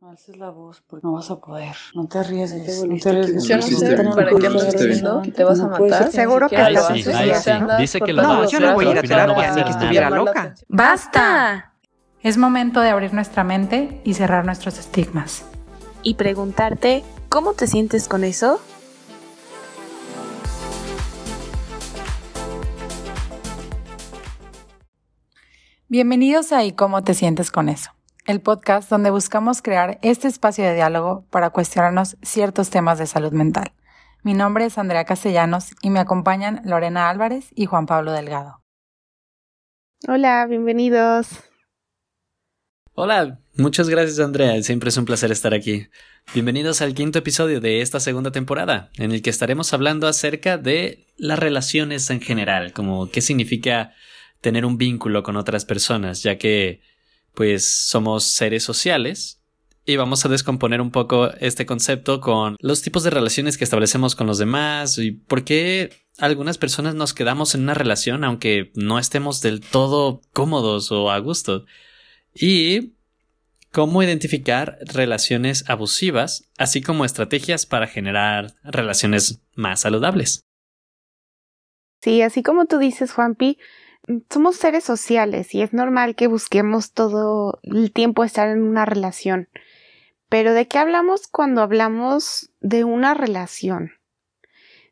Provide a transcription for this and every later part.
No alces la voz porque no vas a poder. No te arriesgues. No te arriesgues. Yo no sé para qué me estás diciendo que te vas a matar. Seguro que estás sí. Dice que lo va a No, yo no voy a ir a terapia ni que estuviera la loca. ¡Basta! Es momento de abrir nuestra mente y cerrar nuestros estigmas. y preguntarte cómo te sientes con eso. Bienvenidos a ¿Y cómo te sientes con eso? El podcast donde buscamos crear este espacio de diálogo para cuestionarnos ciertos temas de salud mental. Mi nombre es Andrea Castellanos y me acompañan Lorena Álvarez y Juan Pablo Delgado. Hola, bienvenidos. Hola, muchas gracias Andrea, siempre es un placer estar aquí. Bienvenidos al quinto episodio de esta segunda temporada, en el que estaremos hablando acerca de las relaciones en general, como qué significa tener un vínculo con otras personas, ya que pues somos seres sociales y vamos a descomponer un poco este concepto con los tipos de relaciones que establecemos con los demás y por qué algunas personas nos quedamos en una relación aunque no estemos del todo cómodos o a gusto. Y cómo identificar relaciones abusivas, así como estrategias para generar relaciones más saludables. Sí, así como tú dices, Juanpi, somos seres sociales y es normal que busquemos todo el tiempo estar en una relación. Pero ¿de qué hablamos cuando hablamos de una relación?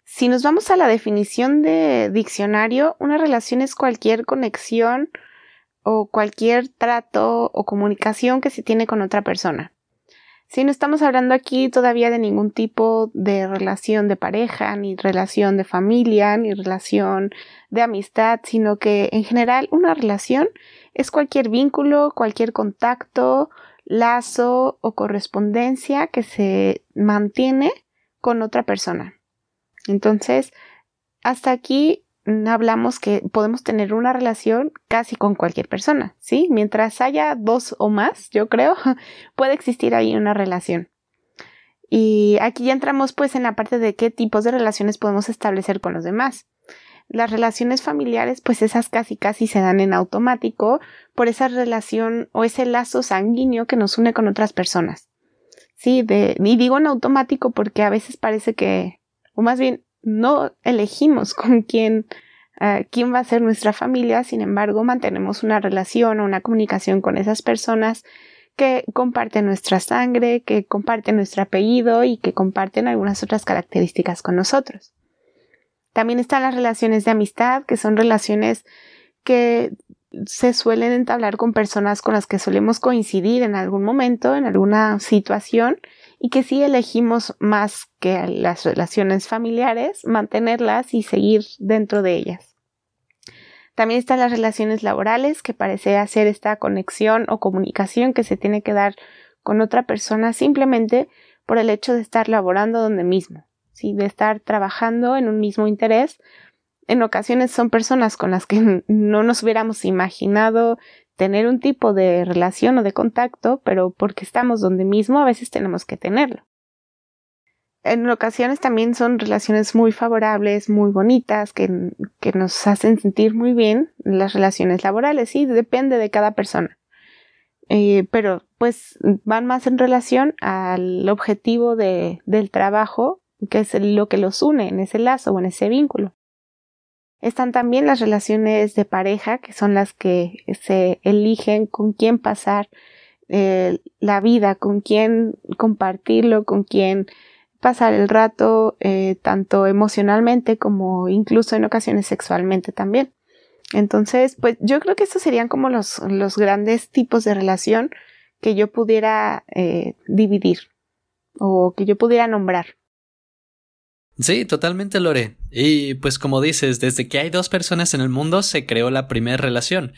Si nos vamos a la definición de diccionario, una relación es cualquier conexión o cualquier trato o comunicación que se tiene con otra persona. Si no estamos hablando aquí todavía de ningún tipo de relación de pareja, ni relación de familia, ni relación de amistad, sino que en general una relación es cualquier vínculo, cualquier contacto, lazo o correspondencia que se mantiene con otra persona. Entonces, hasta aquí hablamos que podemos tener una relación casi con cualquier persona, ¿sí? Mientras haya dos o más, yo creo, puede existir ahí una relación. Y aquí ya entramos pues en la parte de qué tipos de relaciones podemos establecer con los demás. Las relaciones familiares, pues esas casi casi se dan en automático por esa relación o ese lazo sanguíneo que nos une con otras personas. Sí, de, y digo en automático porque a veces parece que, o más bien, no elegimos con quién, eh, quién va a ser nuestra familia, sin embargo, mantenemos una relación o una comunicación con esas personas que comparten nuestra sangre, que comparten nuestro apellido y que comparten algunas otras características con nosotros. También están las relaciones de amistad, que son relaciones que se suelen entablar con personas con las que solemos coincidir en algún momento, en alguna situación, y que sí elegimos más que las relaciones familiares, mantenerlas y seguir dentro de ellas. También están las relaciones laborales, que parece hacer esta conexión o comunicación que se tiene que dar con otra persona simplemente por el hecho de estar laborando donde mismo, de estar trabajando en un mismo interés. En ocasiones son personas con las que no nos hubiéramos imaginado tener un tipo de relación o de contacto, pero porque estamos donde mismo a veces tenemos que tenerlo. En ocasiones también son relaciones muy favorables, muy bonitas, que, que nos hacen sentir muy bien las relaciones laborales, sí, depende de cada persona. Eh, pero pues van más en relación al objetivo de, del trabajo, que es lo que los une en ese lazo o en ese vínculo. Están también las relaciones de pareja, que son las que se eligen con quién pasar eh, la vida, con quién compartirlo, con quién pasar el rato, eh, tanto emocionalmente como incluso en ocasiones sexualmente también. Entonces, pues yo creo que estos serían como los, los grandes tipos de relación que yo pudiera eh, dividir o que yo pudiera nombrar. Sí, totalmente, Lore. Y pues como dices, desde que hay dos personas en el mundo se creó la primera relación.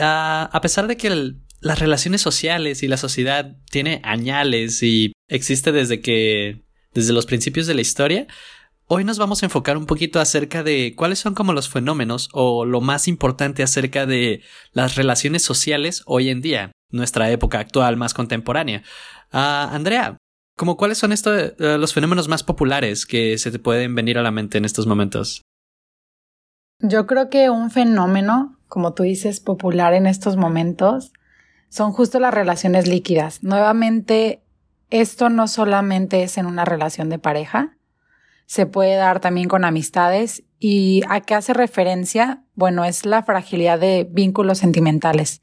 A, a pesar de que las relaciones sociales y la sociedad tiene añales y existe desde que desde los principios de la historia, hoy nos vamos a enfocar un poquito acerca de cuáles son como los fenómenos o lo más importante acerca de las relaciones sociales hoy en día, nuestra época actual más contemporánea. Ah, Andrea, ¿Como cuáles son estos eh, los fenómenos más populares que se te pueden venir a la mente en estos momentos? Yo creo que un fenómeno, como tú dices, popular en estos momentos son justo las relaciones líquidas. Nuevamente, esto no solamente es en una relación de pareja, se puede dar también con amistades y a qué hace referencia, bueno, es la fragilidad de vínculos sentimentales.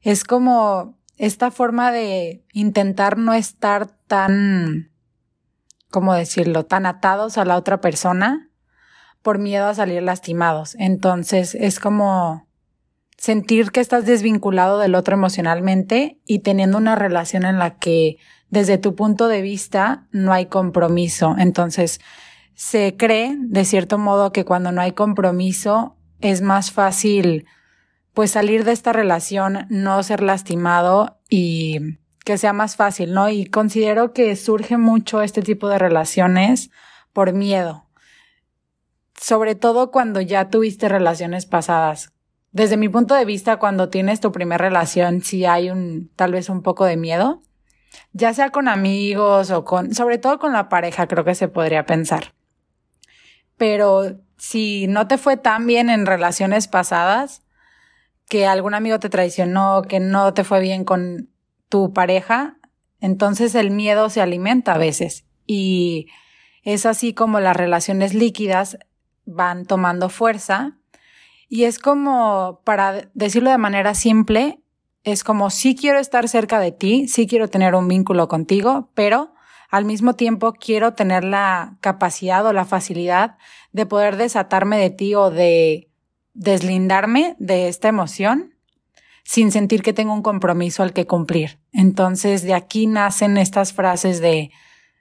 Es como esta forma de intentar no estar tan, ¿cómo decirlo?, tan atados a la otra persona por miedo a salir lastimados. Entonces es como sentir que estás desvinculado del otro emocionalmente y teniendo una relación en la que desde tu punto de vista no hay compromiso. Entonces se cree de cierto modo que cuando no hay compromiso es más fácil pues salir de esta relación, no ser lastimado y que sea más fácil, ¿no? Y considero que surge mucho este tipo de relaciones por miedo. Sobre todo cuando ya tuviste relaciones pasadas. Desde mi punto de vista, cuando tienes tu primera relación, sí hay un, tal vez un poco de miedo. Ya sea con amigos o con, sobre todo con la pareja, creo que se podría pensar. Pero si no te fue tan bien en relaciones pasadas, que algún amigo te traicionó, que no te fue bien con tu pareja, entonces el miedo se alimenta a veces. Y es así como las relaciones líquidas van tomando fuerza. Y es como, para decirlo de manera simple, es como sí quiero estar cerca de ti, sí quiero tener un vínculo contigo, pero al mismo tiempo quiero tener la capacidad o la facilidad de poder desatarme de ti o de deslindarme de esta emoción sin sentir que tengo un compromiso al que cumplir. Entonces de aquí nacen estas frases de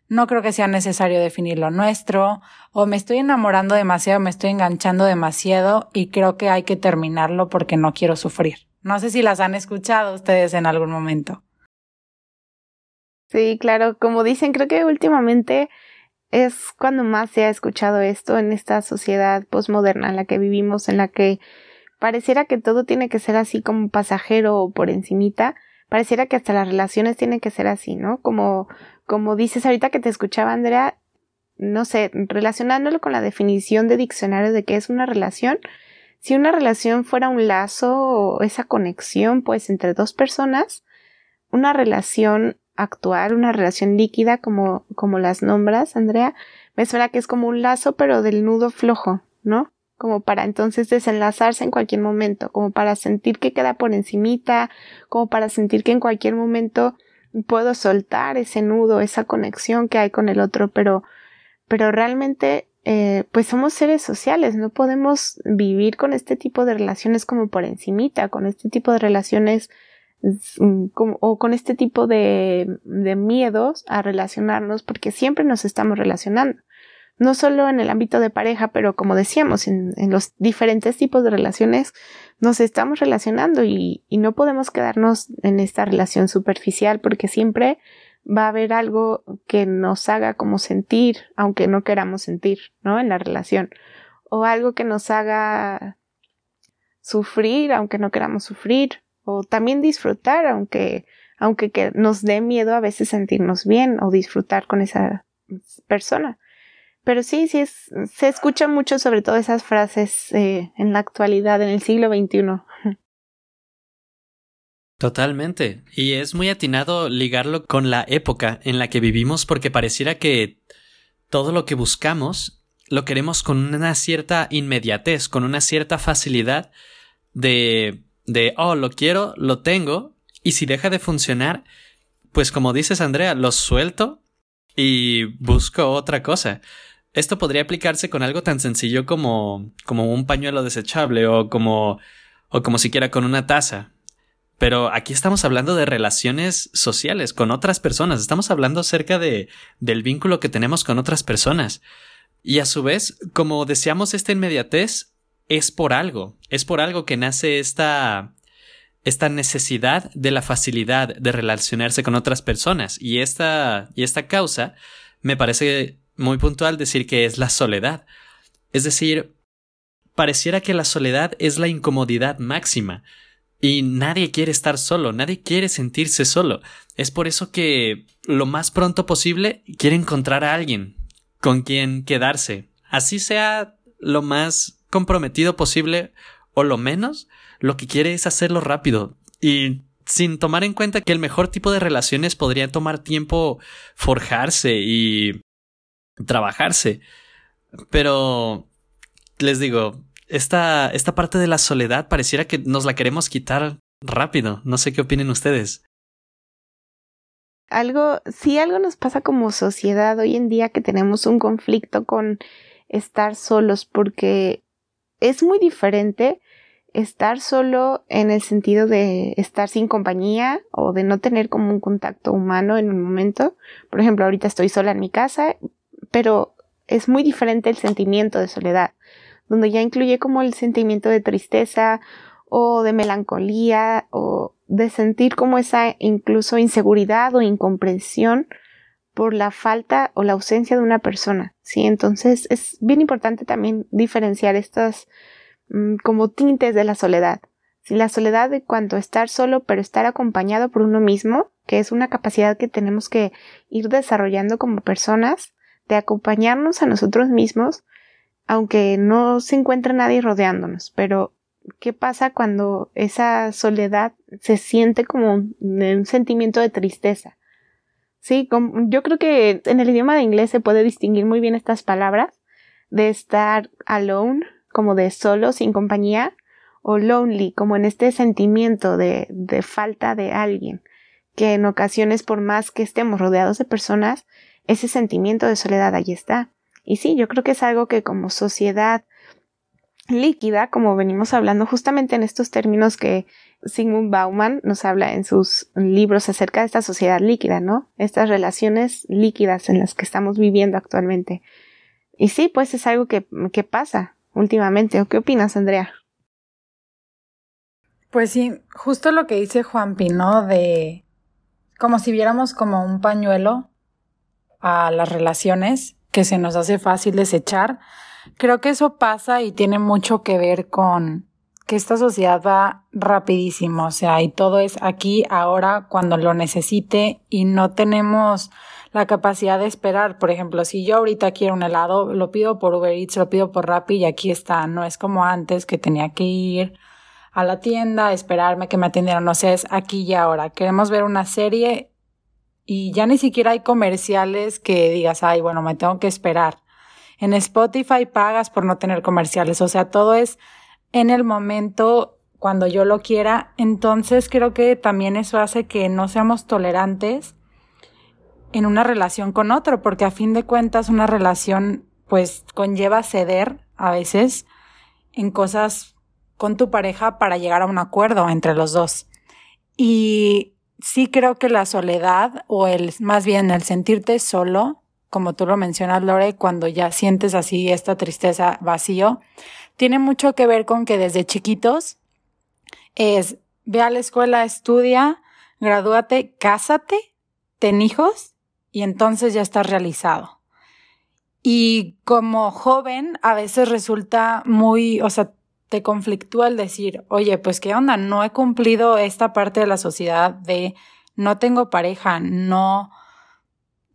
no creo que sea necesario definir lo nuestro, o me estoy enamorando demasiado, me estoy enganchando demasiado y creo que hay que terminarlo porque no quiero sufrir. No sé si las han escuchado ustedes en algún momento. Sí, claro, como dicen, creo que últimamente es cuando más se ha escuchado esto en esta sociedad postmoderna en la que vivimos, en la que pareciera que todo tiene que ser así como pasajero o por encimita, pareciera que hasta las relaciones tienen que ser así, ¿no? Como, como dices ahorita que te escuchaba Andrea, no sé, relacionándolo con la definición de diccionario de qué es una relación, si una relación fuera un lazo o esa conexión pues entre dos personas, una relación actual, una relación líquida como, como las nombras, Andrea, me suena que es como un lazo pero del nudo flojo, ¿no? Como para entonces desenlazarse en cualquier momento, como para sentir que queda por encimita, como para sentir que en cualquier momento puedo soltar ese nudo, esa conexión que hay con el otro, pero, pero realmente eh, pues somos seres sociales, no podemos vivir con este tipo de relaciones como por encimita, con este tipo de relaciones o con este tipo de, miedos a relacionarnos porque siempre nos estamos relacionando. No solo en el ámbito de pareja, pero como decíamos, en, los diferentes tipos de relaciones nos estamos relacionando y no podemos quedarnos en esta relación superficial porque siempre va a haber algo que nos haga como sentir, aunque no queramos sentir, ¿no? En la relación. O algo que nos haga sufrir, aunque no queramos sufrir o también disfrutar, aunque, aunque que nos dé miedo a veces sentirnos bien o disfrutar con esa persona. Pero sí, sí, es, se escucha mucho sobre todo esas frases eh, en la actualidad, en el siglo XXI. Totalmente. Y es muy atinado ligarlo con la época en la que vivimos porque pareciera que todo lo que buscamos lo queremos con una cierta inmediatez, con una cierta facilidad de de, oh, lo quiero, lo tengo, y si deja de funcionar, pues como dices Andrea, lo suelto y busco otra cosa. Esto podría aplicarse con algo tan sencillo como, como un pañuelo desechable o como, o como siquiera con una taza. Pero aquí estamos hablando de relaciones sociales con otras personas. Estamos hablando acerca de, del vínculo que tenemos con otras personas. Y a su vez, como deseamos esta inmediatez, es por algo, es por algo que nace esta, esta necesidad de la facilidad de relacionarse con otras personas y esta, y esta causa me parece muy puntual decir que es la soledad. Es decir, pareciera que la soledad es la incomodidad máxima. Y nadie quiere estar solo, nadie quiere sentirse solo. Es por eso que lo más pronto posible quiere encontrar a alguien con quien quedarse. Así sea lo más comprometido posible o lo menos, lo que quiere es hacerlo rápido. Y sin tomar en cuenta que el mejor tipo de relaciones podría tomar tiempo forjarse y trabajarse. Pero les digo, esta, esta parte de la soledad pareciera que nos la queremos quitar rápido. No sé qué opinen ustedes. Algo, si algo nos pasa como sociedad hoy en día que tenemos un conflicto con estar solos porque es muy diferente estar solo en el sentido de estar sin compañía o de no tener como un contacto humano en un momento. Por ejemplo, ahorita estoy sola en mi casa, pero es muy diferente el sentimiento de soledad, donde ya incluye como el sentimiento de tristeza o de melancolía o de sentir como esa incluso inseguridad o incomprensión por la falta o la ausencia de una persona, ¿sí? Entonces es bien importante también diferenciar estas mm, como tintes de la soledad. La soledad de cuanto estar solo pero estar acompañado por uno mismo, que es una capacidad que tenemos que ir desarrollando como personas, de acompañarnos a nosotros mismos, aunque no se encuentre nadie rodeándonos, pero ¿qué pasa cuando esa soledad se siente como un, sentimiento de tristeza? Sí, yo creo que en el idioma de inglés se puede distinguir muy bien estas palabras de estar alone, como de solo, sin compañía, o lonely, como en este sentimiento de, de falta de alguien, que en ocasiones, por más que estemos rodeados de personas, ese sentimiento de soledad ahí está. Y sí, yo creo que es algo que como sociedad líquida, como venimos hablando justamente en estos términos que Sigmund Bauman nos habla en sus libros acerca de esta sociedad líquida, ¿no? Estas relaciones líquidas en las que estamos viviendo actualmente. Y sí, pues es algo que, que pasa últimamente. ¿O qué opinas, Andrea? Pues sí, justo lo que dice Juan Pino de como si viéramos como un pañuelo a las relaciones que se nos hace fácil desechar Creo que eso pasa y tiene mucho que ver con que esta sociedad va rapidísimo, o sea, y todo es aquí, ahora, cuando lo necesite y no tenemos la capacidad de esperar. Por ejemplo, si yo ahorita quiero un helado, lo pido por Uber Eats, lo pido por Rappi y aquí está. No es como antes que tenía que ir a la tienda, esperarme que me atendieran. No sé, es aquí y ahora. Queremos ver una serie y ya ni siquiera hay comerciales que digas, ay, bueno, me tengo que esperar. En Spotify pagas por no tener comerciales, o sea, todo es en el momento cuando yo lo quiera. Entonces creo que también eso hace que no seamos tolerantes en una relación con otro, porque a fin de cuentas una relación pues conlleva ceder a veces en cosas con tu pareja para llegar a un acuerdo entre los dos. Y sí creo que la soledad o el más bien el sentirte solo como tú lo mencionas, Lore, cuando ya sientes así esta tristeza vacío, tiene mucho que ver con que desde chiquitos es ve a la escuela, estudia, gradúate, cásate, ten hijos y entonces ya estás realizado. Y como joven a veces resulta muy, o sea, te conflictúa el decir, oye, pues qué onda, no he cumplido esta parte de la sociedad de no tengo pareja, no,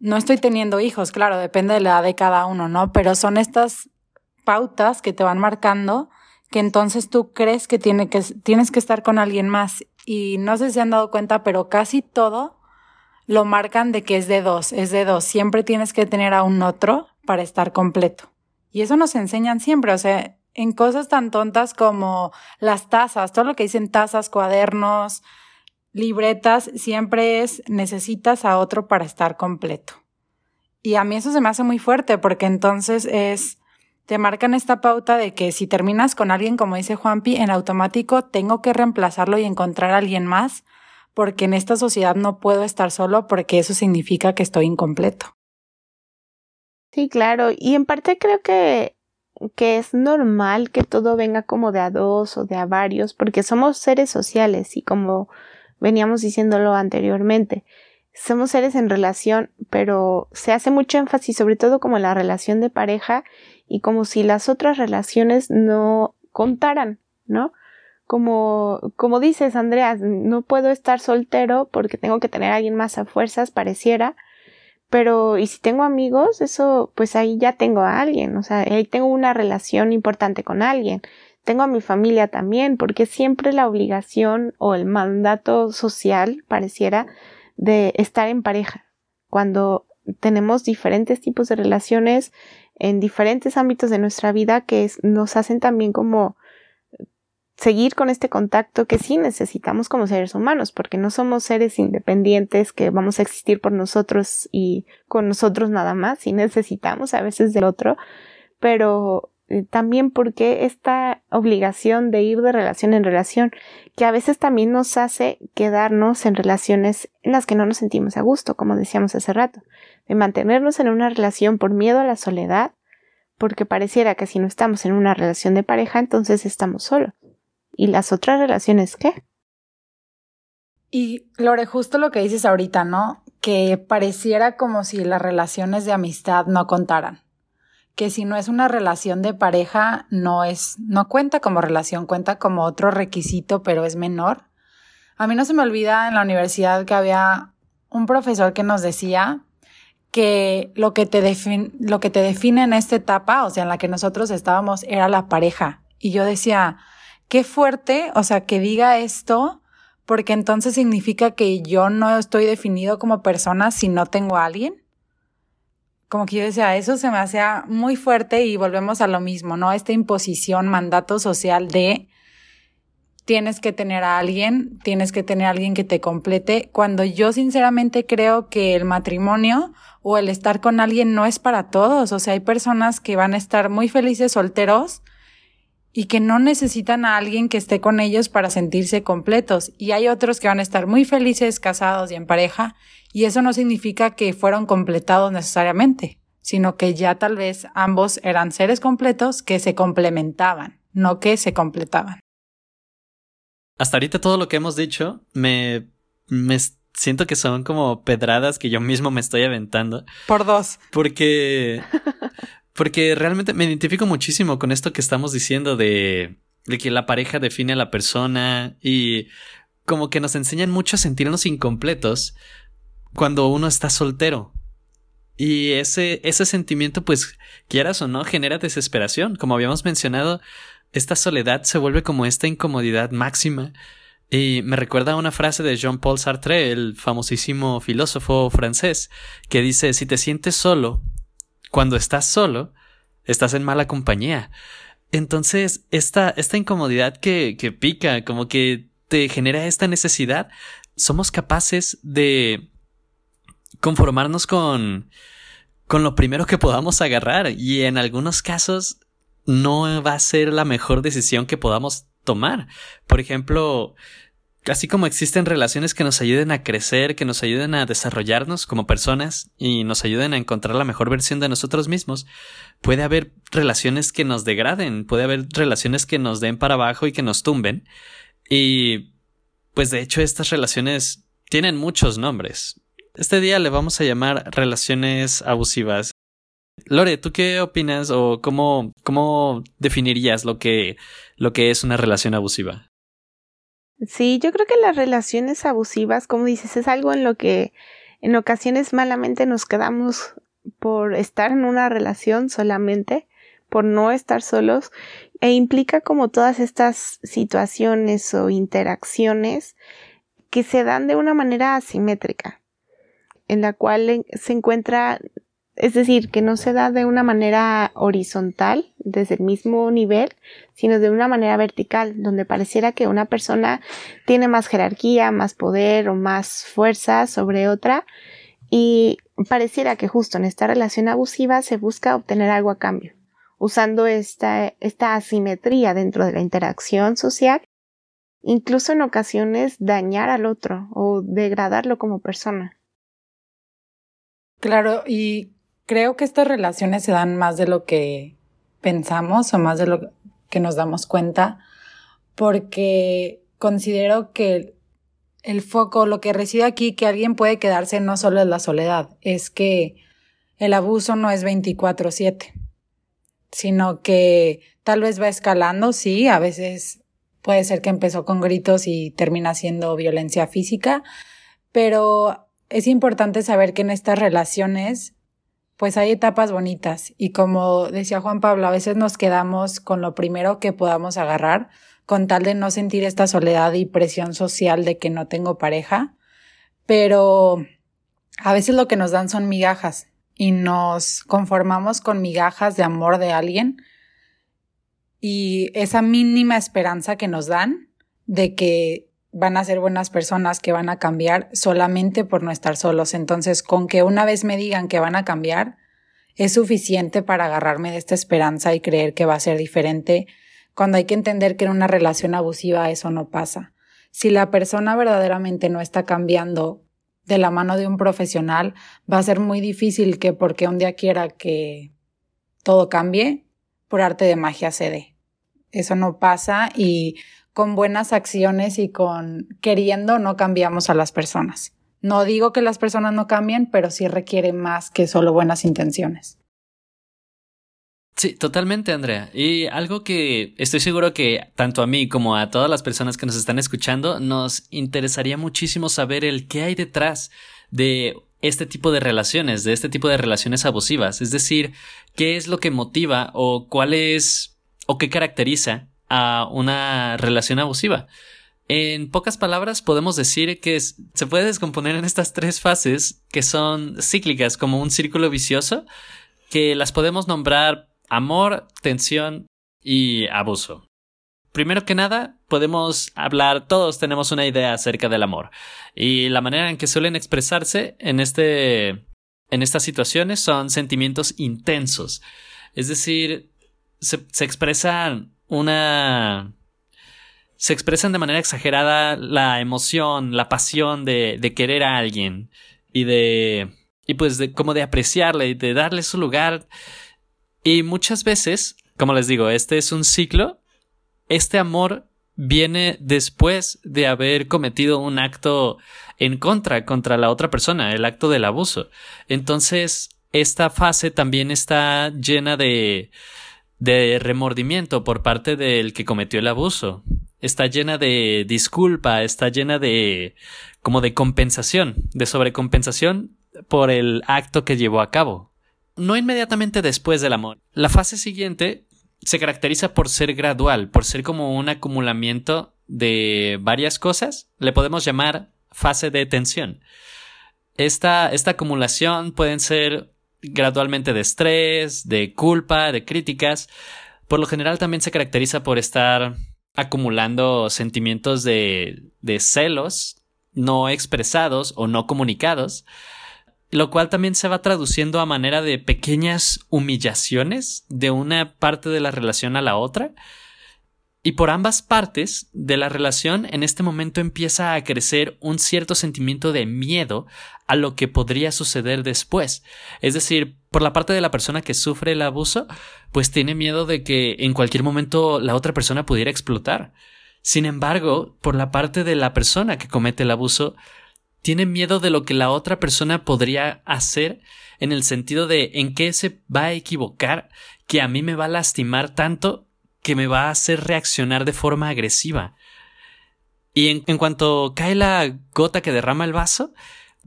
no estoy teniendo hijos, claro, depende de la edad de cada uno, ¿no? Pero son estas pautas que te van marcando que entonces tú crees que, tiene que tienes que estar con alguien más. Y no sé si han dado cuenta, pero casi todo lo marcan de que es de dos, es de dos. Siempre tienes que tener a un otro para estar completo. Y eso nos enseñan siempre, o sea, en cosas tan tontas como las tazas, todo lo que dicen tazas, cuadernos, libretas siempre es necesitas a otro para estar completo. Y a mí eso se me hace muy fuerte porque entonces es, te marcan esta pauta de que si terminas con alguien, como dice Juanpi, en automático tengo que reemplazarlo y encontrar a alguien más porque en esta sociedad no puedo estar solo porque eso significa que estoy incompleto. Sí, claro. Y en parte creo que, que es normal que todo venga como de a dos o de a varios porque somos seres sociales y como veníamos diciéndolo anteriormente. Somos seres en relación, pero se hace mucho énfasis sobre todo como la relación de pareja y como si las otras relaciones no contaran, ¿no? Como, como dices, Andrea, no puedo estar soltero porque tengo que tener a alguien más a fuerzas, pareciera, pero y si tengo amigos, eso, pues ahí ya tengo a alguien, o sea, ahí tengo una relación importante con alguien. Tengo a mi familia también, porque siempre la obligación o el mandato social pareciera de estar en pareja, cuando tenemos diferentes tipos de relaciones en diferentes ámbitos de nuestra vida que nos hacen también como seguir con este contacto que sí necesitamos como seres humanos, porque no somos seres independientes que vamos a existir por nosotros y con nosotros nada más, y necesitamos a veces del otro, pero también porque esta obligación de ir de relación en relación, que a veces también nos hace quedarnos en relaciones en las que no nos sentimos a gusto, como decíamos hace rato, de mantenernos en una relación por miedo a la soledad, porque pareciera que si no estamos en una relación de pareja, entonces estamos solos. ¿Y las otras relaciones qué? Y Lore, justo lo que dices ahorita, ¿no? Que pareciera como si las relaciones de amistad no contaran que si no es una relación de pareja, no es, no cuenta como relación, cuenta como otro requisito, pero es menor. A mí no se me olvida en la universidad que había un profesor que nos decía que lo que te, define, lo que te define en esta etapa, o sea, en la que nosotros estábamos, era la pareja. Y yo decía, qué fuerte, o sea, que diga esto, porque entonces significa que yo no estoy definido como persona si no tengo a alguien como que yo decía, eso se me hacía muy fuerte y volvemos a lo mismo, ¿no? Esta imposición, mandato social de tienes que tener a alguien, tienes que tener a alguien que te complete, cuando yo sinceramente creo que el matrimonio o el estar con alguien no es para todos, o sea, hay personas que van a estar muy felices solteros y que no necesitan a alguien que esté con ellos para sentirse completos, y hay otros que van a estar muy felices casados y en pareja y eso no significa que fueron completados necesariamente, sino que ya tal vez ambos eran seres completos que se complementaban, no que se completaban. Hasta ahorita todo lo que hemos dicho me, me siento que son como pedradas que yo mismo me estoy aventando. Por dos. Porque, porque realmente me identifico muchísimo con esto que estamos diciendo de, de que la pareja define a la persona y como que nos enseñan mucho a sentirnos incompletos cuando uno está soltero. Y ese, ese sentimiento, pues, quieras o no, genera desesperación. Como habíamos mencionado, esta soledad se vuelve como esta incomodidad máxima. Y me recuerda a una frase de Jean-Paul Sartre, el famosísimo filósofo francés, que dice, si te sientes solo, cuando estás solo, estás en mala compañía. Entonces, esta, esta incomodidad que, que pica, como que te genera esta necesidad, somos capaces de conformarnos con, con lo primero que podamos agarrar y en algunos casos no va a ser la mejor decisión que podamos tomar. Por ejemplo, así como existen relaciones que nos ayuden a crecer, que nos ayuden a desarrollarnos como personas y nos ayuden a encontrar la mejor versión de nosotros mismos, puede haber relaciones que nos degraden, puede haber relaciones que nos den para abajo y que nos tumben. Y pues de hecho estas relaciones tienen muchos nombres. Este día le vamos a llamar relaciones abusivas. Lore, ¿tú qué opinas o cómo, cómo definirías lo que, lo que es una relación abusiva? Sí, yo creo que las relaciones abusivas, como dices, es algo en lo que en ocasiones malamente nos quedamos por estar en una relación solamente, por no estar solos, e implica como todas estas situaciones o interacciones que se dan de una manera asimétrica en la cual se encuentra, es decir, que no se da de una manera horizontal, desde el mismo nivel, sino de una manera vertical, donde pareciera que una persona tiene más jerarquía, más poder o más fuerza sobre otra, y pareciera que justo en esta relación abusiva se busca obtener algo a cambio, usando esta, esta asimetría dentro de la interacción social incluso en ocasiones dañar al otro o degradarlo como persona. Claro, y creo que estas relaciones se dan más de lo que pensamos o más de lo que nos damos cuenta, porque considero que el foco, lo que reside aquí, que alguien puede quedarse no solo es la soledad, es que el abuso no es 24/7, sino que tal vez va escalando, sí, a veces puede ser que empezó con gritos y termina siendo violencia física, pero es importante saber que en estas relaciones pues hay etapas bonitas. Y como decía Juan Pablo, a veces nos quedamos con lo primero que podamos agarrar con tal de no sentir esta soledad y presión social de que no tengo pareja, pero a veces lo que nos dan son migajas y nos conformamos con migajas de amor de alguien y esa mínima esperanza que nos dan de que van a ser buenas personas, que van a cambiar solamente por no estar solos. Entonces, con que una vez me digan que van a cambiar, es suficiente para agarrarme de esta esperanza y creer que va a ser diferente, cuando hay que entender que en una relación abusiva eso no pasa. Si la persona verdaderamente no está cambiando de la mano de un profesional, va a ser muy difícil que porque un día quiera que todo cambie, por arte de magia se. Eso no pasa y con buenas acciones y con queriendo no cambiamos a las personas. No digo que las personas no cambien, pero sí requiere más que solo buenas intenciones. Sí, totalmente, Andrea. Y algo que estoy seguro que tanto a mí como a todas las personas que nos están escuchando nos interesaría muchísimo saber el qué hay detrás de este tipo de relaciones, de este tipo de relaciones abusivas. Es decir, qué es lo que motiva o cuál es o qué caracteriza a una relación abusiva. En pocas palabras podemos decir que se puede descomponer en estas tres fases que son cíclicas como un círculo vicioso que las podemos nombrar amor, tensión y abuso. Primero que nada, podemos hablar, todos tenemos una idea acerca del amor y la manera en que suelen expresarse en este en estas situaciones son sentimientos intensos. Es decir, se, se expresan una... Se expresan de manera exagerada la emoción, la pasión de, querer a alguien y de... y pues de como de apreciarle y de darle su lugar. Y muchas veces, como les digo, este es un ciclo. Este amor viene después de haber cometido un acto en contra contra la otra persona, el acto del abuso. Entonces, esta fase también está llena de de remordimiento por parte del que cometió el abuso. Está llena de disculpa, está llena de como de compensación, de sobrecompensación por el acto que llevó a cabo. No inmediatamente después del amor. La fase siguiente se caracteriza por ser gradual, por ser como un acumulamiento de varias cosas. Le podemos llamar fase de tensión. Esta, esta acumulación pueden ser gradualmente de estrés, de culpa, de críticas. Por lo general también se caracteriza por estar acumulando sentimientos de, de celos no expresados o no comunicados, lo cual también se va traduciendo a manera de pequeñas humillaciones de una parte de la relación a la otra y por ambas partes de la relación en este momento empieza a crecer un cierto sentimiento de miedo a lo que podría suceder después. Es decir, por la parte de la persona que sufre el abuso, pues tiene miedo de que en cualquier momento la otra persona pudiera explotar. Sin embargo, por la parte de la persona que comete el abuso, tiene miedo de lo que la otra persona podría hacer en el sentido de en qué se va a equivocar que a mí me va a lastimar tanto que me va a hacer reaccionar de forma agresiva. Y en, cuanto cae la gota que derrama el vaso,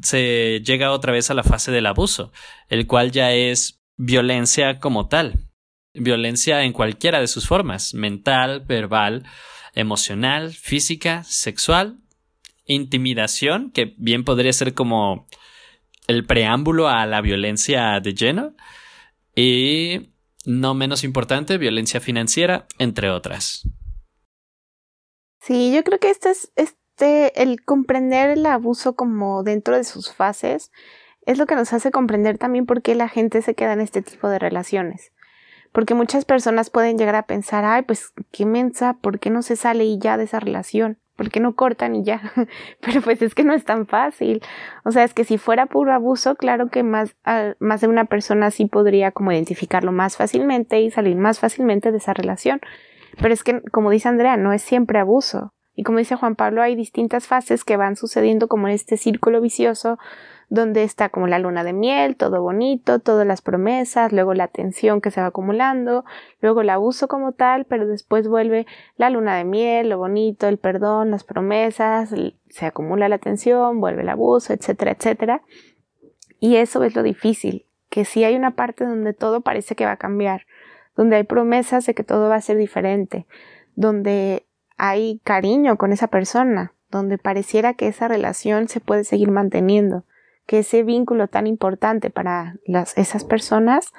se llega otra vez a la fase del abuso, el cual ya es violencia como tal. Violencia en cualquiera de sus formas, mental, verbal, emocional, física, sexual, intimidación, que bien podría ser como el preámbulo a la violencia de lleno, y no menos importante, violencia financiera, entre otras. Sí, yo creo que este es este el comprender el abuso como dentro de sus fases es lo que nos hace comprender también por qué la gente se queda en este tipo de relaciones. Porque muchas personas pueden llegar a pensar, ay, pues qué mensa, ¿por qué no se sale y ya de esa relación? ¿Por qué no cortan y ya? Pero pues es que no es tan fácil. O sea, es que si fuera puro abuso, claro que más, más de una persona sí podría como identificarlo más fácilmente y salir más fácilmente de esa relación. Pero es que, como dice Andrea, no es siempre abuso. Y como dice Juan Pablo, hay distintas fases que van sucediendo como en este círculo vicioso donde está como la luna de miel, todo bonito, todas las promesas, luego la tensión que se va acumulando, luego el abuso como tal, pero después vuelve la luna de miel, lo bonito, el perdón, las promesas, se acumula la tensión, vuelve el abuso, etcétera, etcétera. Y eso es lo difícil, que sí hay una parte donde todo parece que va a cambiar, donde hay promesas de que todo va a ser diferente, donde hay cariño con esa persona, donde pareciera que esa relación se puede seguir manteniendo, que ese vínculo tan importante para esas personas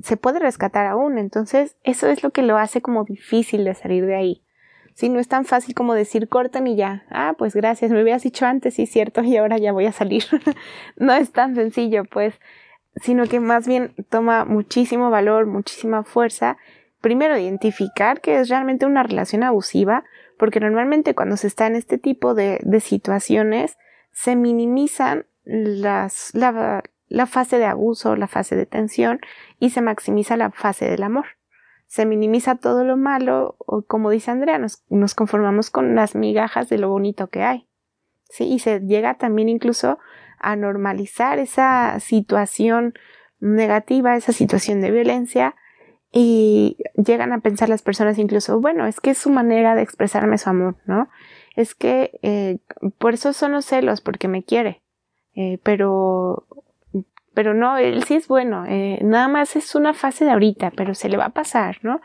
se puede rescatar aún. Entonces, eso es lo que lo hace como difícil de salir de ahí. Si no es tan fácil como decir cortan y ya, ah, pues gracias, me habías dicho antes, sí, cierto, y ahora ya voy a salir. no es tan sencillo, pues, sino que más bien toma muchísimo valor, muchísima fuerza. Primero, identificar que es realmente una relación abusiva, porque normalmente cuando se está en este tipo de situaciones, se minimizan la, la fase de abuso, la fase de tensión y se maximiza la fase del amor. Se minimiza todo lo malo o como dice Andrea, nos, nos conformamos con las migajas de lo bonito que hay. ¿sí? Y se llega también incluso a normalizar esa situación negativa, esa situación de violencia y llegan a pensar las personas incluso, bueno, es que es su manera de expresarme su amor, ¿no? Es que eh, por eso son los celos, porque me quiere. Eh, pero pero no, él sí es bueno, eh, nada más es una fase de ahorita, pero se le va a pasar, ¿no?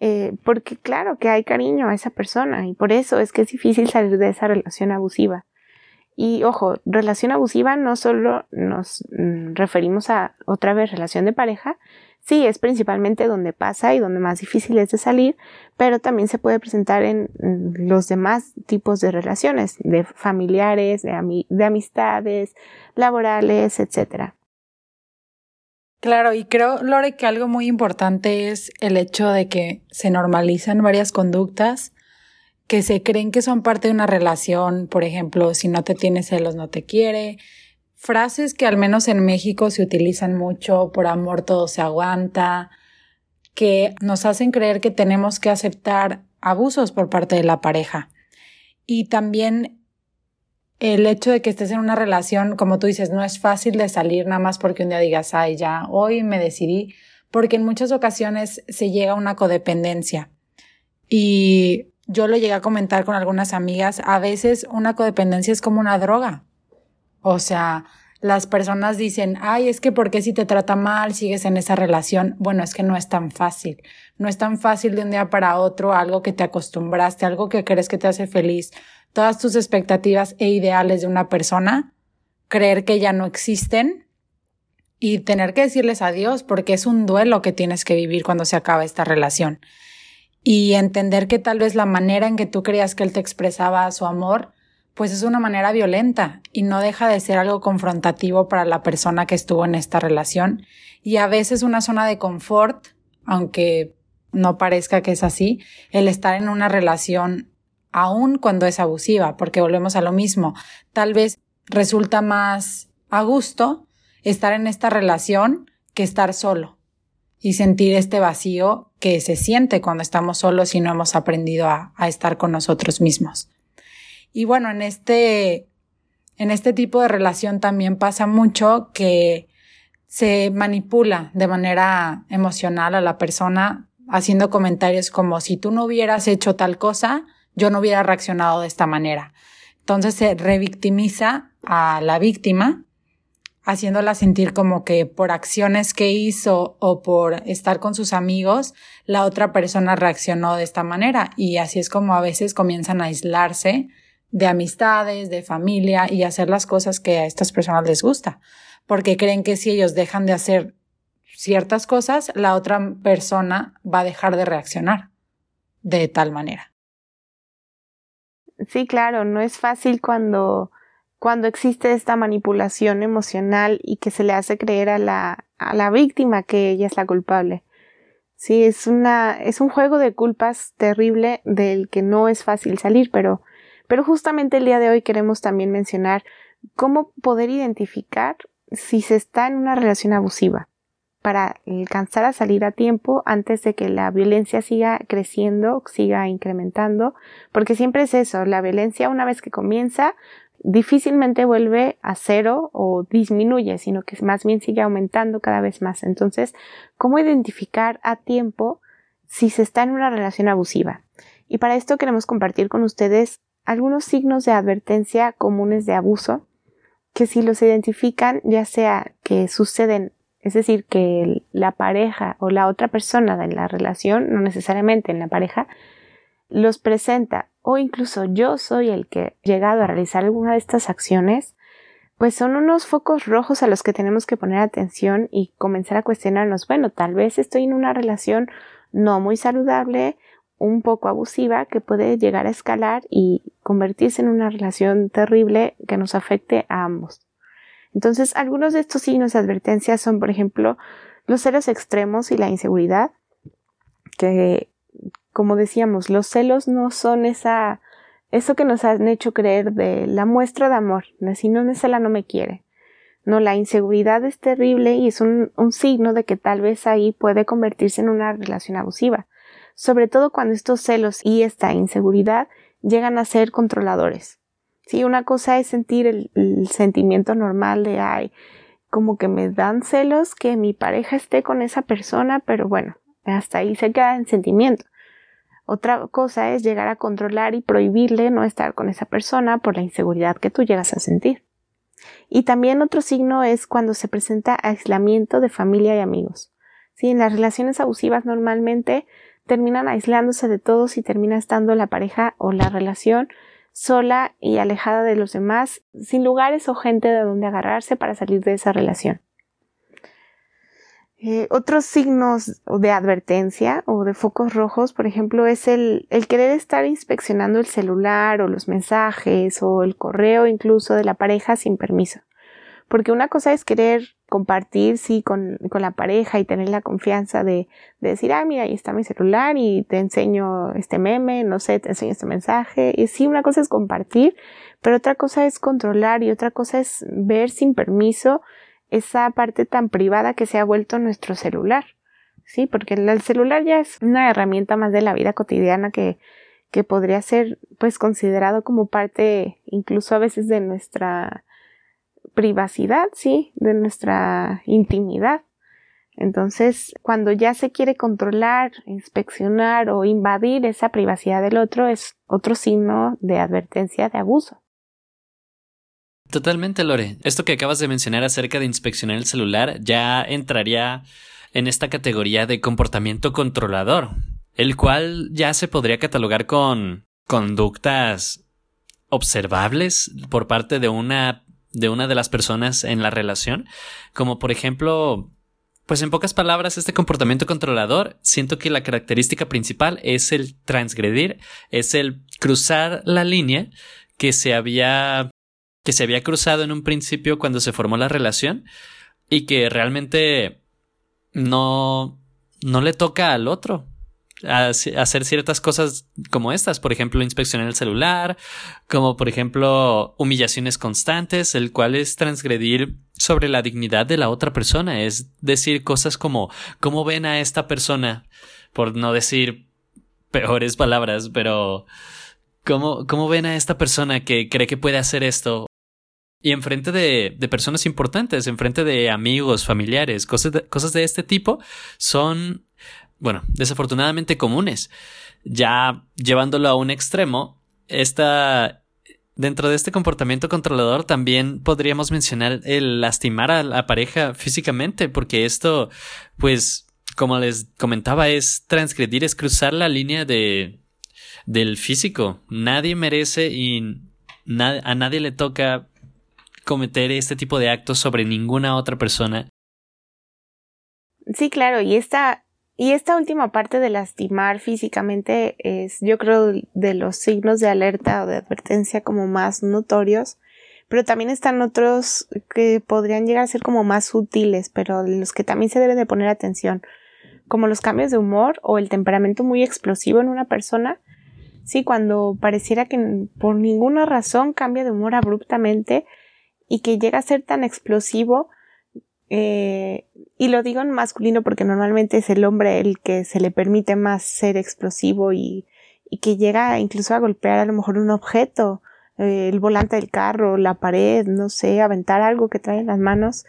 Eh, porque claro que hay cariño a esa persona y por eso es que es difícil salir de esa relación abusiva. Y ojo, relación abusiva no solo nos mm, referimos a otra vez relación de pareja, sí, es principalmente donde pasa y donde más difícil es de salir, pero también se puede presentar en los demás tipos de relaciones, de familiares, de, de amistades, laborales, etcétera. Claro, y creo, Lore, que algo muy importante es el hecho de que se normalizan varias conductas que se creen que son parte de una relación, por ejemplo, si no te tienes celos no te quiere, frases que al menos en México se utilizan mucho, por amor todo se aguanta, que nos hacen creer que tenemos que aceptar abusos por parte de la pareja. Y también el hecho de que estés en una relación, como tú dices, no es fácil de salir nada más porque un día digas, ay, ya, hoy me decidí, porque en muchas ocasiones se llega a una codependencia. Y yo lo llegué a comentar con algunas amigas, a veces una codependencia es como una droga. O sea, las personas dicen, ay, es que porque si te trata mal, sigues en esa relación. Bueno, es que no es tan fácil. No es tan fácil de un día para otro algo que te acostumbraste, algo que crees que te hace feliz, todas tus expectativas e ideales de una persona, creer que ya no existen y tener que decirles adiós porque es un duelo que tienes que vivir cuando se acaba esta relación. Y entender que tal vez la manera en que tú creías que él te expresaba su amor, pues es una manera violenta y no deja de ser algo confrontativo para la persona que estuvo en esta relación y a veces una zona de confort, aunque no parezca que es así, el estar en una relación aun cuando es abusiva, porque volvemos a lo mismo. Tal vez resulta más a gusto estar en esta relación que estar solo y sentir este vacío que se siente cuando estamos solos y no hemos aprendido a, estar con nosotros mismos. Y bueno, en este, en este tipo de relación también pasa mucho que se manipula de manera emocional a la persona haciendo comentarios como si tú no hubieras hecho tal cosa, yo no hubiera reaccionado de esta manera. Entonces se revictimiza a la víctima, haciéndola sentir como que por acciones que hizo o por estar con sus amigos, la otra persona reaccionó de esta manera. Y así es como a veces comienzan a aislarse de amistades, de familia y hacer las cosas que a estas personas les gusta, porque creen que si ellos dejan de hacer ciertas cosas, la otra persona va a dejar de reaccionar de tal manera. Sí, claro, no es fácil cuando, cuando existe esta manipulación emocional y que se le hace creer a la, a la víctima que ella es la culpable. Sí, es una, es un juego de culpas terrible del que no es fácil salir, pero, pero justamente el día de hoy queremos también mencionar cómo poder identificar si se está en una relación abusiva para alcanzar a salir a tiempo antes de que la violencia siga creciendo, siga incrementando, porque siempre es eso, la violencia una vez que comienza difícilmente vuelve a cero o disminuye, sino que más bien sigue aumentando cada vez más. Entonces, ¿cómo identificar a tiempo si se está en una relación abusiva? Y para esto queremos compartir con ustedes algunos signos de advertencia comunes de abuso que si los identifican, ya sea que suceden Es decir, que la pareja o la otra persona de la relación, no necesariamente en la pareja, los presenta o incluso yo soy el que he llegado a realizar alguna de estas acciones, pues son unos focos rojos a los que tenemos que poner atención y comenzar a cuestionarnos, bueno, tal vez estoy en una relación no muy saludable, un poco abusiva, que puede llegar a escalar y convertirse en una relación terrible que nos afecte a ambos. Entonces, algunos de estos signos de advertencia son, por ejemplo, los celos extremos y la inseguridad, que, como decíamos, los celos no son esa, eso que nos han hecho creer de la muestra de amor, si no me cela no me quiere. No, la inseguridad es terrible y es un, signo de que tal vez ahí puede convertirse en una relación abusiva, sobre todo cuando estos celos y esta inseguridad llegan a ser controladores. Sí, una cosa es sentir el, sentimiento normal de, ay, como que me dan celos que mi pareja esté con esa persona, pero bueno, hasta ahí se queda en sentimiento. Otra cosa es llegar a controlar y prohibirle no estar con esa persona por la inseguridad que tú llegas a sentir. Y también otro signo es cuando se presenta aislamiento de familia y amigos. Sí, en las relaciones abusivas normalmente terminan aislándose de todos y termina estando la pareja o la relación sola y alejada de los demás, sin lugares o gente de donde agarrarse para salir de esa relación. Eh, otros signos de advertencia o de focos rojos, por ejemplo, es el, querer estar inspeccionando el celular o los mensajes o el correo incluso de la pareja sin permiso. Porque una cosa es querer compartir, sí, con, con la pareja y tener la confianza de, de, decir, ah, mira, ahí está mi celular y te enseño este meme, no sé, te enseño este mensaje. Y sí, una cosa es compartir, pero otra cosa es controlar y otra cosa es ver sin permiso esa parte tan privada que se ha vuelto nuestro celular. Sí, porque el celular ya es una herramienta más de la vida cotidiana que, que podría ser pues considerado como parte incluso a veces de nuestra privacidad, sí, de nuestra intimidad. Entonces, cuando ya se quiere controlar, inspeccionar o invadir esa privacidad del otro, es otro signo de advertencia de abuso. Totalmente, Lore. Esto que acabas de mencionar acerca de inspeccionar el celular ya entraría en esta categoría de comportamiento controlador, el cual ya se podría catalogar con conductas observables por parte de una de una de las personas en la relación, como por ejemplo, pues en pocas palabras, este comportamiento controlador, siento que la característica principal es el transgredir, es el cruzar la línea que se había que se había cruzado en un principio cuando se formó la relación y que realmente no no le toca al otro hacer ciertas cosas como estas, por ejemplo, inspeccionar el celular, como por ejemplo humillaciones constantes, el cual es transgredir sobre la dignidad de la otra persona, es decir, cosas como cómo ven a esta persona, por no decir peores palabras, pero cómo, cómo ven a esta persona que cree que puede hacer esto. Y enfrente de, de personas importantes, enfrente de amigos, familiares, cosas cosas de este tipo, son bueno, desafortunadamente comunes. Ya llevándolo a un extremo, esta, dentro de este comportamiento controlador también podríamos mencionar el lastimar a la pareja físicamente, porque esto, pues, como les comentaba, es transgredir, es cruzar la línea de, del físico. Nadie merece y a nadie le toca cometer este tipo de actos sobre ninguna otra persona. Sí, claro, y esta y esta última parte de lastimar físicamente es, yo creo, de los signos de alerta o de advertencia como más notorios, pero también están otros que podrían llegar a ser como más sutiles, pero los que también se debe de poner atención, como los cambios de humor o el temperamento muy explosivo en una persona. Sí, cuando pareciera que por ninguna razón cambia de humor abruptamente y que llega a ser tan explosivo eh, y lo digo en masculino porque normalmente es el hombre el que se le permite más ser explosivo y, y que llega incluso a golpear a lo mejor un objeto, eh, el volante del carro, la pared, no sé, aventar algo que trae en las manos.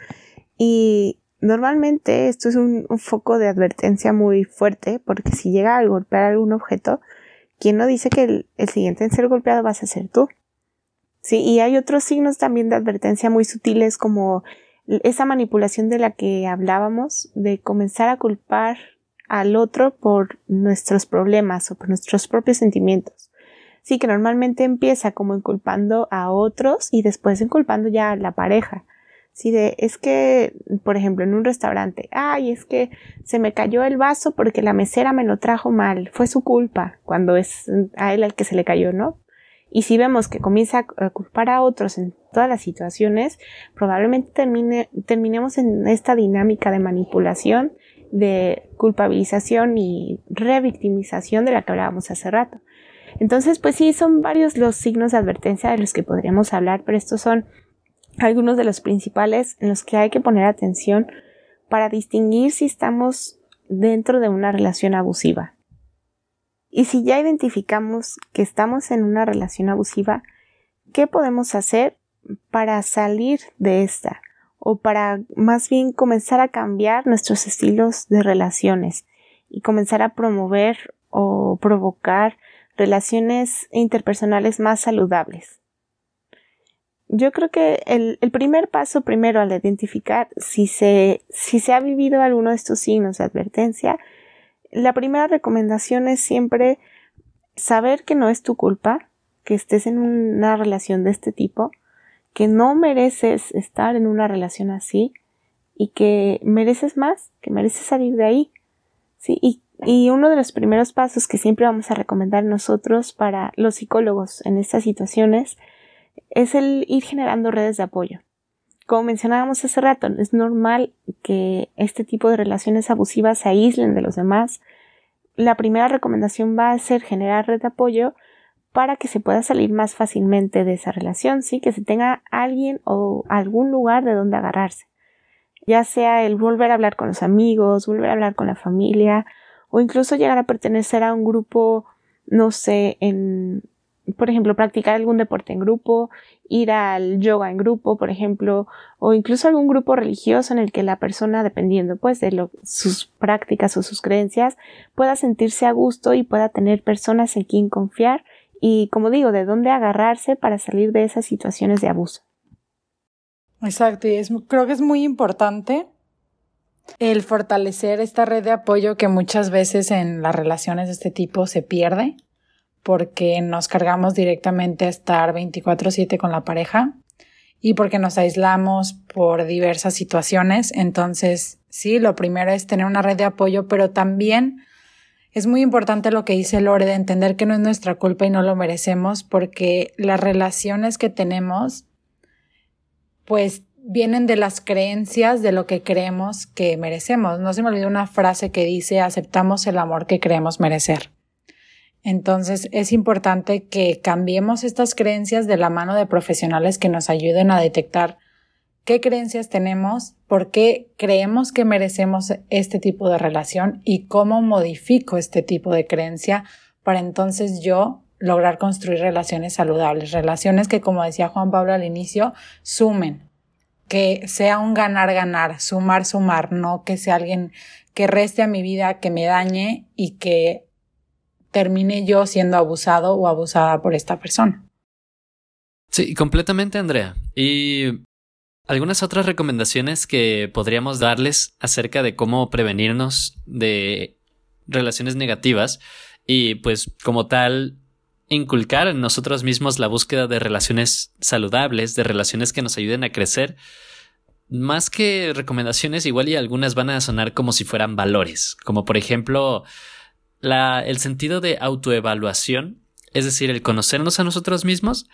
Y normalmente esto es un, foco de advertencia muy fuerte porque si llega a golpear algún objeto, ¿quién no dice que el, el siguiente en ser golpeado vas a ser tú? Sí, y hay otros signos también de advertencia muy sutiles como esa manipulación de la que hablábamos, de comenzar a culpar al otro por nuestros problemas o por nuestros propios sentimientos. Sí, que normalmente empieza como inculpando a otros y después inculpando ya a la pareja. Sí, de, es que, por ejemplo, en un restaurante, ay, es que se me cayó el vaso porque la mesera me lo trajo mal, fue su culpa, cuando es a él al que se le cayó, ¿no? Y si vemos que comienza a culpar a otros en todas las situaciones, probablemente termine, terminemos en esta dinámica de manipulación, de culpabilización y revictimización de la que hablábamos hace rato. Entonces, pues sí, son varios los signos de advertencia de los que podríamos hablar, pero estos son algunos de los principales en los que hay que poner atención para distinguir si estamos dentro de una relación abusiva. Y si ya identificamos que estamos en una relación abusiva, ¿qué podemos hacer para salir de esta? O para más bien comenzar a cambiar nuestros estilos de relaciones y comenzar a promover o provocar relaciones interpersonales más saludables. Yo creo que el, primer paso primero al identificar si se, si se ha vivido alguno de estos signos de advertencia, la primera recomendación es siempre saber que no es tu culpa, que estés en una relación de este tipo, que no mereces estar en una relación así y que mereces más, que mereces salir de ahí. Sí, y, y uno de los primeros pasos que siempre vamos a recomendar nosotros para los psicólogos en estas situaciones es el ir generando redes de apoyo. Como mencionábamos hace rato, es normal que este tipo de relaciones abusivas se aíslen de los demás. La primera recomendación va a ser generar red de apoyo para que se pueda salir más fácilmente de esa relación, sí, que se tenga alguien o algún lugar de donde agarrarse. Ya sea el volver a hablar con los amigos, volver a hablar con la familia, o incluso llegar a pertenecer a un grupo, no sé, en, por ejemplo, practicar algún deporte en grupo, ir al yoga en grupo, por ejemplo, o incluso algún grupo religioso en el que la persona, dependiendo pues de sus prácticas o sus creencias, pueda sentirse a gusto y pueda tener personas en quien confiar y, como digo, de dónde agarrarse para salir de esas situaciones de abuso. Exacto, y es, creo que es muy importante el fortalecer esta red de apoyo que muchas veces en las relaciones de este tipo se pierde porque nos cargamos directamente a estar 24/7 con la pareja y porque nos aislamos por diversas situaciones. Entonces, sí, lo primero es tener una red de apoyo, pero también es muy importante lo que dice Lore de entender que no es nuestra culpa y no lo merecemos porque las relaciones que tenemos pues vienen de las creencias de lo que creemos que merecemos. No se me olvida una frase que dice aceptamos el amor que creemos merecer. Entonces es importante que cambiemos estas creencias de la mano de profesionales que nos ayuden a detectar qué creencias tenemos, por qué creemos que merecemos este tipo de relación y cómo modifico este tipo de creencia para entonces yo lograr construir relaciones saludables, relaciones que, como decía Juan Pablo al inicio, sumen, que sea un ganar-ganar, sumar-sumar, no que sea alguien que reste a mi vida, que me dañe y que termine yo siendo abusado o abusada por esta persona. Sí, completamente, Andrea. Y algunas otras recomendaciones que podríamos darles acerca de cómo prevenirnos de relaciones negativas y pues como tal inculcar en nosotros mismos la búsqueda de relaciones saludables, de relaciones que nos ayuden a crecer. Más que recomendaciones, igual y algunas van a sonar como si fueran valores, como por ejemplo el sentido de autoevaluación, es decir, el conocernos a nosotros mismos,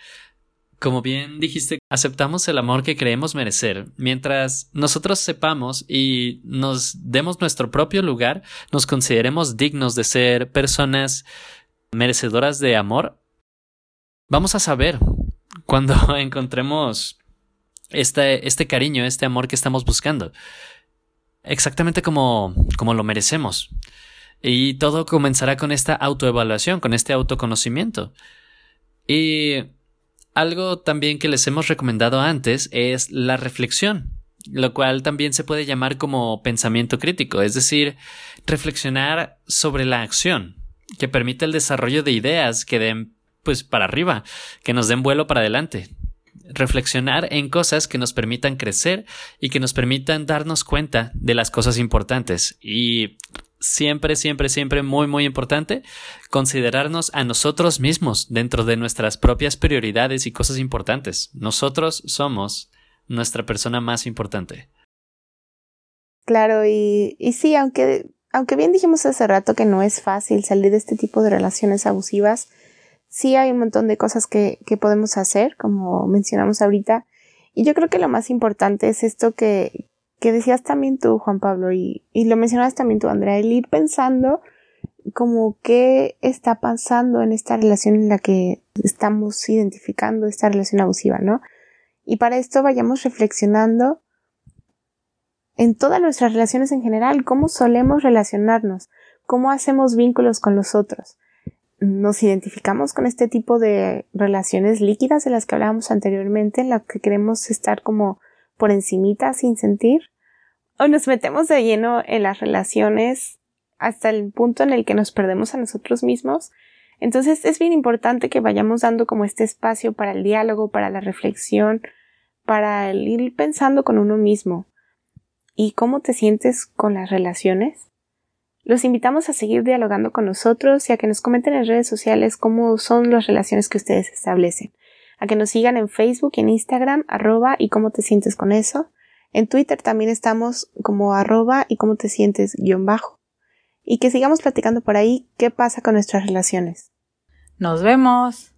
como bien dijiste, aceptamos el amor que creemos merecer. Mientras nosotros sepamos y nos demos nuestro propio lugar, nos consideremos dignos de ser personas merecedoras de amor, vamos a saber cuando encontremos este, este cariño, este amor que estamos buscando. Exactamente como, como lo merecemos. Y todo comenzará con esta autoevaluación, con este autoconocimiento. Y algo también que les hemos recomendado antes es la reflexión, lo cual también se puede llamar como pensamiento crítico, es decir, reflexionar sobre la acción, que permite el desarrollo de ideas que den pues para arriba, que nos den vuelo para adelante. reflexionar en cosas que nos permitan crecer y que nos permitan darnos cuenta de las cosas importantes. Y siempre, siempre, siempre muy, muy importante considerarnos a nosotros mismos dentro de nuestras propias prioridades y cosas importantes. Nosotros somos nuestra persona más importante. Claro, y, y sí, aunque, aunque bien dijimos hace rato que no es fácil salir de este tipo de relaciones abusivas, sí hay un montón de cosas que, que podemos hacer, como mencionamos ahorita. Y yo creo que lo más importante es esto que, que decías también tú, Juan Pablo, y, y lo mencionabas también tú, Andrea, el ir pensando como qué está pasando en esta relación en la que estamos identificando esta relación abusiva, ¿no? Y para esto vayamos reflexionando en todas nuestras relaciones en general, cómo solemos relacionarnos, cómo hacemos vínculos con los otros. Nos identificamos con este tipo de relaciones líquidas de las que hablábamos anteriormente, en las que queremos estar como por encimita sin sentir, o nos metemos de lleno en las relaciones hasta el punto en el que nos perdemos a nosotros mismos. Entonces es bien importante que vayamos dando como este espacio para el diálogo, para la reflexión, para el ir pensando con uno mismo. ¿Y cómo te sientes con las relaciones? Los invitamos a seguir dialogando con nosotros y a que nos comenten en redes sociales cómo son las relaciones que ustedes establecen. A que nos sigan en Facebook y en Instagram, arroba y cómo te sientes con eso. En Twitter también estamos como arroba y cómo te sientes guion bajo. Y que sigamos platicando por ahí qué pasa con nuestras relaciones. Nos vemos.